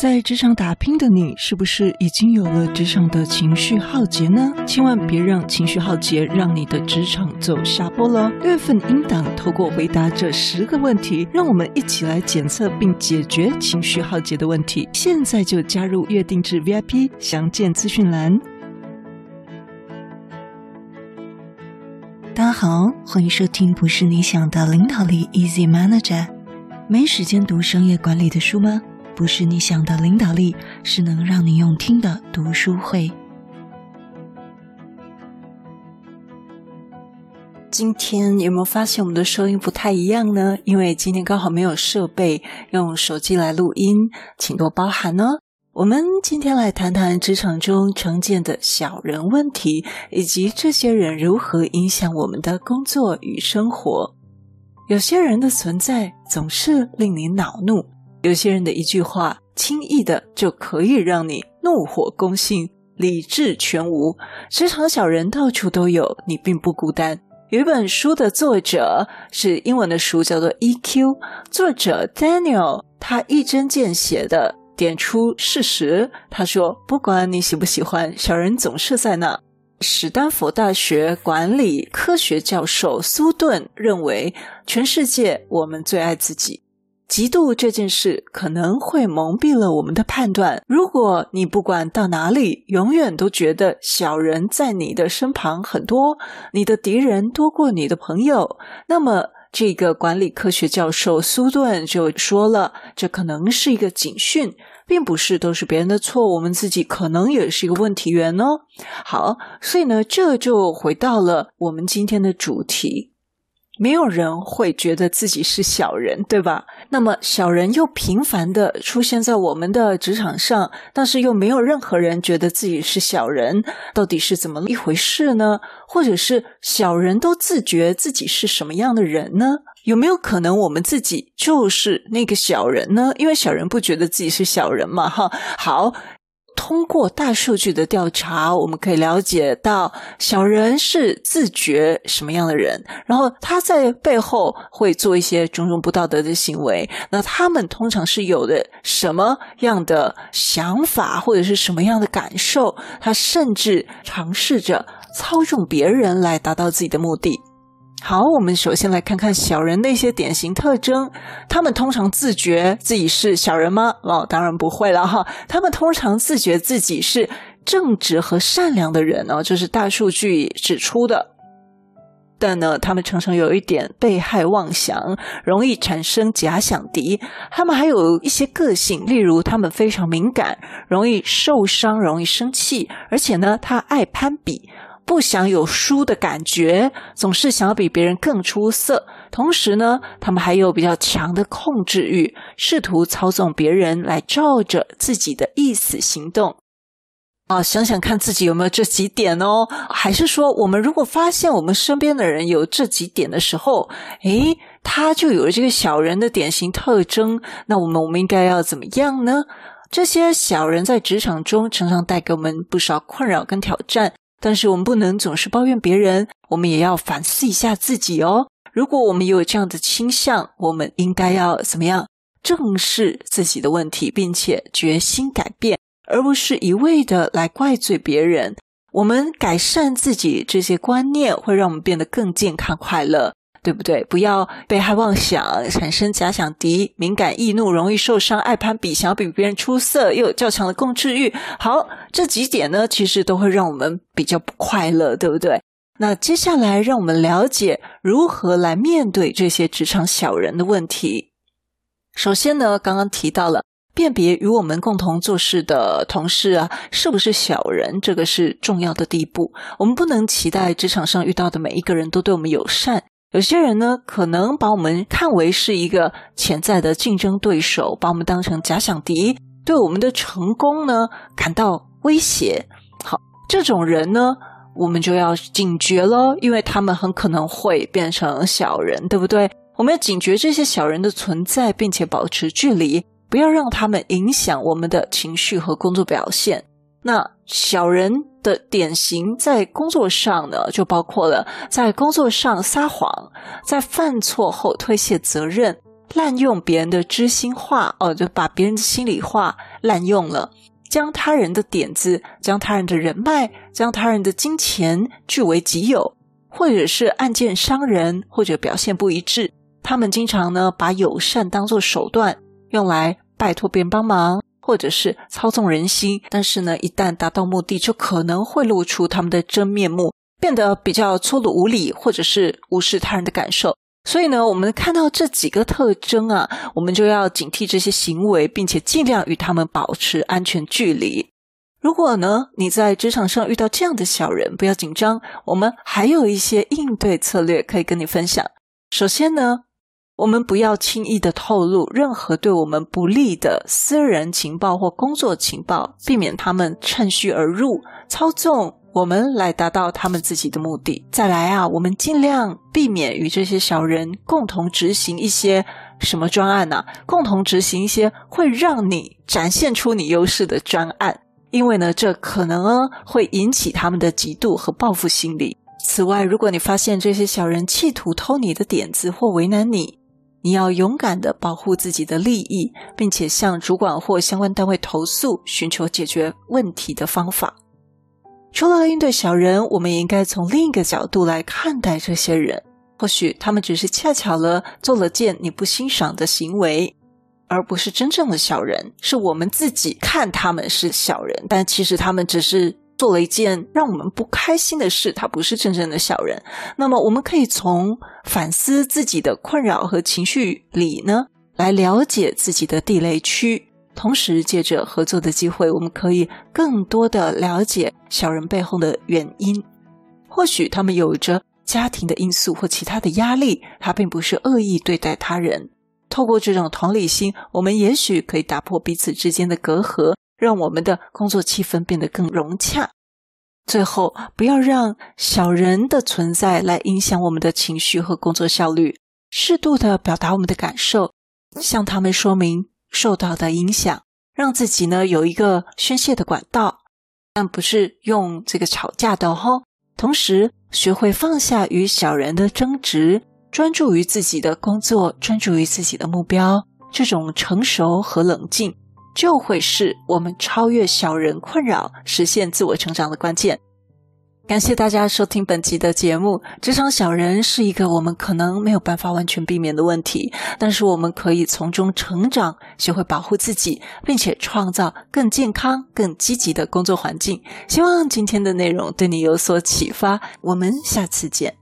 在职场打拼的你，是不是已经有了职场的情绪浩劫呢？千万别让情绪浩劫让你的职场走下坡了。六月份应档透过回答这十个问题，让我们一起来检测并解决情绪浩劫的问题。现在就加入月定制 VIP，详见资讯栏。大家好，欢迎收听不是你想的领导力 Easy Manager。没时间读商业管理的书吗？不是你想的领导力，是能让你用听的读书会。今天有没有发现我们的收音不太一样呢？因为今天刚好没有设备，用手机来录音，请多包涵哦。我们今天来谈谈职场中常见的小人问题，以及这些人如何影响我们的工作与生活。有些人的存在总是令你恼怒。有些人的一句话，轻易的就可以让你怒火攻心、理智全无。职场小人到处都有，你并不孤单。有一本书的作者是英文的书，叫做《EQ》，作者 Daniel 他一针见血的点出事实。他说：“不管你喜不喜欢，小人总是在那。”史丹佛大学管理科学教授苏顿认为，全世界我们最爱自己。嫉妒这件事可能会蒙蔽了我们的判断。如果你不管到哪里，永远都觉得小人在你的身旁很多，你的敌人多过你的朋友，那么这个管理科学教授苏顿就说了，这可能是一个警讯，并不是都是别人的错，我们自己可能也是一个问题源哦。好，所以呢，这就回到了我们今天的主题。没有人会觉得自己是小人，对吧？那么小人又频繁地出现在我们的职场上，但是又没有任何人觉得自己是小人，到底是怎么一回事呢？或者是小人都自觉自己是什么样的人呢？有没有可能我们自己就是那个小人呢？因为小人不觉得自己是小人嘛，哈。好。通过大数据的调查，我们可以了解到小人是自觉什么样的人，然后他在背后会做一些种种不道德的行为。那他们通常是有的什么样的想法，或者是什么样的感受？他甚至尝试着操纵别人来达到自己的目的。好，我们首先来看看小人的一些典型特征。他们通常自觉自己是小人吗？哦，当然不会了哈。他们通常自觉自己是正直和善良的人哦，这是大数据指出的。但呢，他们常常有一点被害妄想，容易产生假想敌。他们还有一些个性，例如他们非常敏感，容易受伤，容易生气，而且呢，他爱攀比。不想有输的感觉，总是想要比别人更出色。同时呢，他们还有比较强的控制欲，试图操纵别人来照着自己的意思行动。啊，想想看自己有没有这几点哦？还是说，我们如果发现我们身边的人有这几点的时候，诶，他就有了这个小人的典型特征，那我们我们应该要怎么样呢？这些小人在职场中常常带给我们不少困扰跟挑战。但是我们不能总是抱怨别人，我们也要反思一下自己哦。如果我们有这样的倾向，我们应该要怎么样？正视自己的问题，并且决心改变，而不是一味的来怪罪别人。我们改善自己这些观念，会让我们变得更健康快乐。对不对？不要被害妄想，产生假想敌，敏感易怒，容易受伤，爱攀比，想要比别人出色，又有较强的控制欲。好，这几点呢，其实都会让我们比较不快乐，对不对？那接下来，让我们了解如何来面对这些职场小人的问题。首先呢，刚刚提到了辨别与我们共同做事的同事啊，是不是小人，这个是重要的第一步。我们不能期待职场上遇到的每一个人都对我们友善。有些人呢，可能把我们看为是一个潜在的竞争对手，把我们当成假想敌，对我们的成功呢感到威胁。好，这种人呢，我们就要警觉咯，因为他们很可能会变成小人，对不对？我们要警觉这些小人的存在，并且保持距离，不要让他们影响我们的情绪和工作表现。那小人的典型在工作上呢，就包括了在工作上撒谎，在犯错后推卸责任，滥用别人的知心话，哦，就把别人的心里话滥用了，将他人的点子、将他人的人脉、将他人的金钱据为己有，或者是暗箭伤人，或者表现不一致。他们经常呢把友善当作手段，用来拜托别人帮忙，或者是操纵人心。但是呢，一旦达到目的，就可能会露出他们的真面目，变得比较粗鲁无礼，或者是无视他人的感受。所以呢，我们看到这几个特征啊，我们就要警惕这些行为，并且尽量与他们保持安全距离。如果呢，你在职场上遇到这样的小人，不要紧张，我们还有一些应对策略可以跟你分享。首先呢，我们不要轻易的透露任何对我们不利的私人情报或工作情报，避免他们趁虚而入，操纵。我们来达到他们自己的目的。再来啊，我们尽量避免与这些小人共同执行一些什么专案呢？共同执行一些会让你展现出你优势的专案，因为呢，这可能啊会引起他们的嫉妒和报复心理。此外，如果你发现这些小人企图偷你的点子或为难你，你要勇敢的保护自己的利益，并且向主管或相关单位投诉，寻求解决问题的方法。除了应对小人，我们也应该从另一个角度来看待这些人。或许他们只是恰巧了做了件你不欣赏的行为，而不是真正的小人。是我们自己看他们是小人，但其实他们只是做了一件让我们不开心的事，他不是真正的小人。那么，我们可以从反思自己的困扰和情绪里呢，来了解自己的地雷区。同时，借着合作的机会，我们可以更多的了解小人背后的原因。或许他们有着家庭的因素或其他的压力，他并不是恶意对待他人。透过这种同理心，我们也许可以打破彼此之间的隔阂，让我们的工作气氛变得更融洽。最后，不要让小人的存在来影响我们的情绪和工作效率。适度的表达我们的感受，向他们说明。受到的影响，让自己呢有一个宣泄的管道，但不是用这个吵架的吼。同时，学会放下与小人的争执，专注于自己的工作，专注于自己的目标。这种成熟和冷静，就会是我们超越小人困扰、实现自我成长的关键。感谢大家收听本集的节目。职场小人是一个我们可能没有办法完全避免的问题，但是我们可以从中成长，学会保护自己，并且创造更健康、更积极的工作环境。希望今天的内容对你有所启发。我们下次见。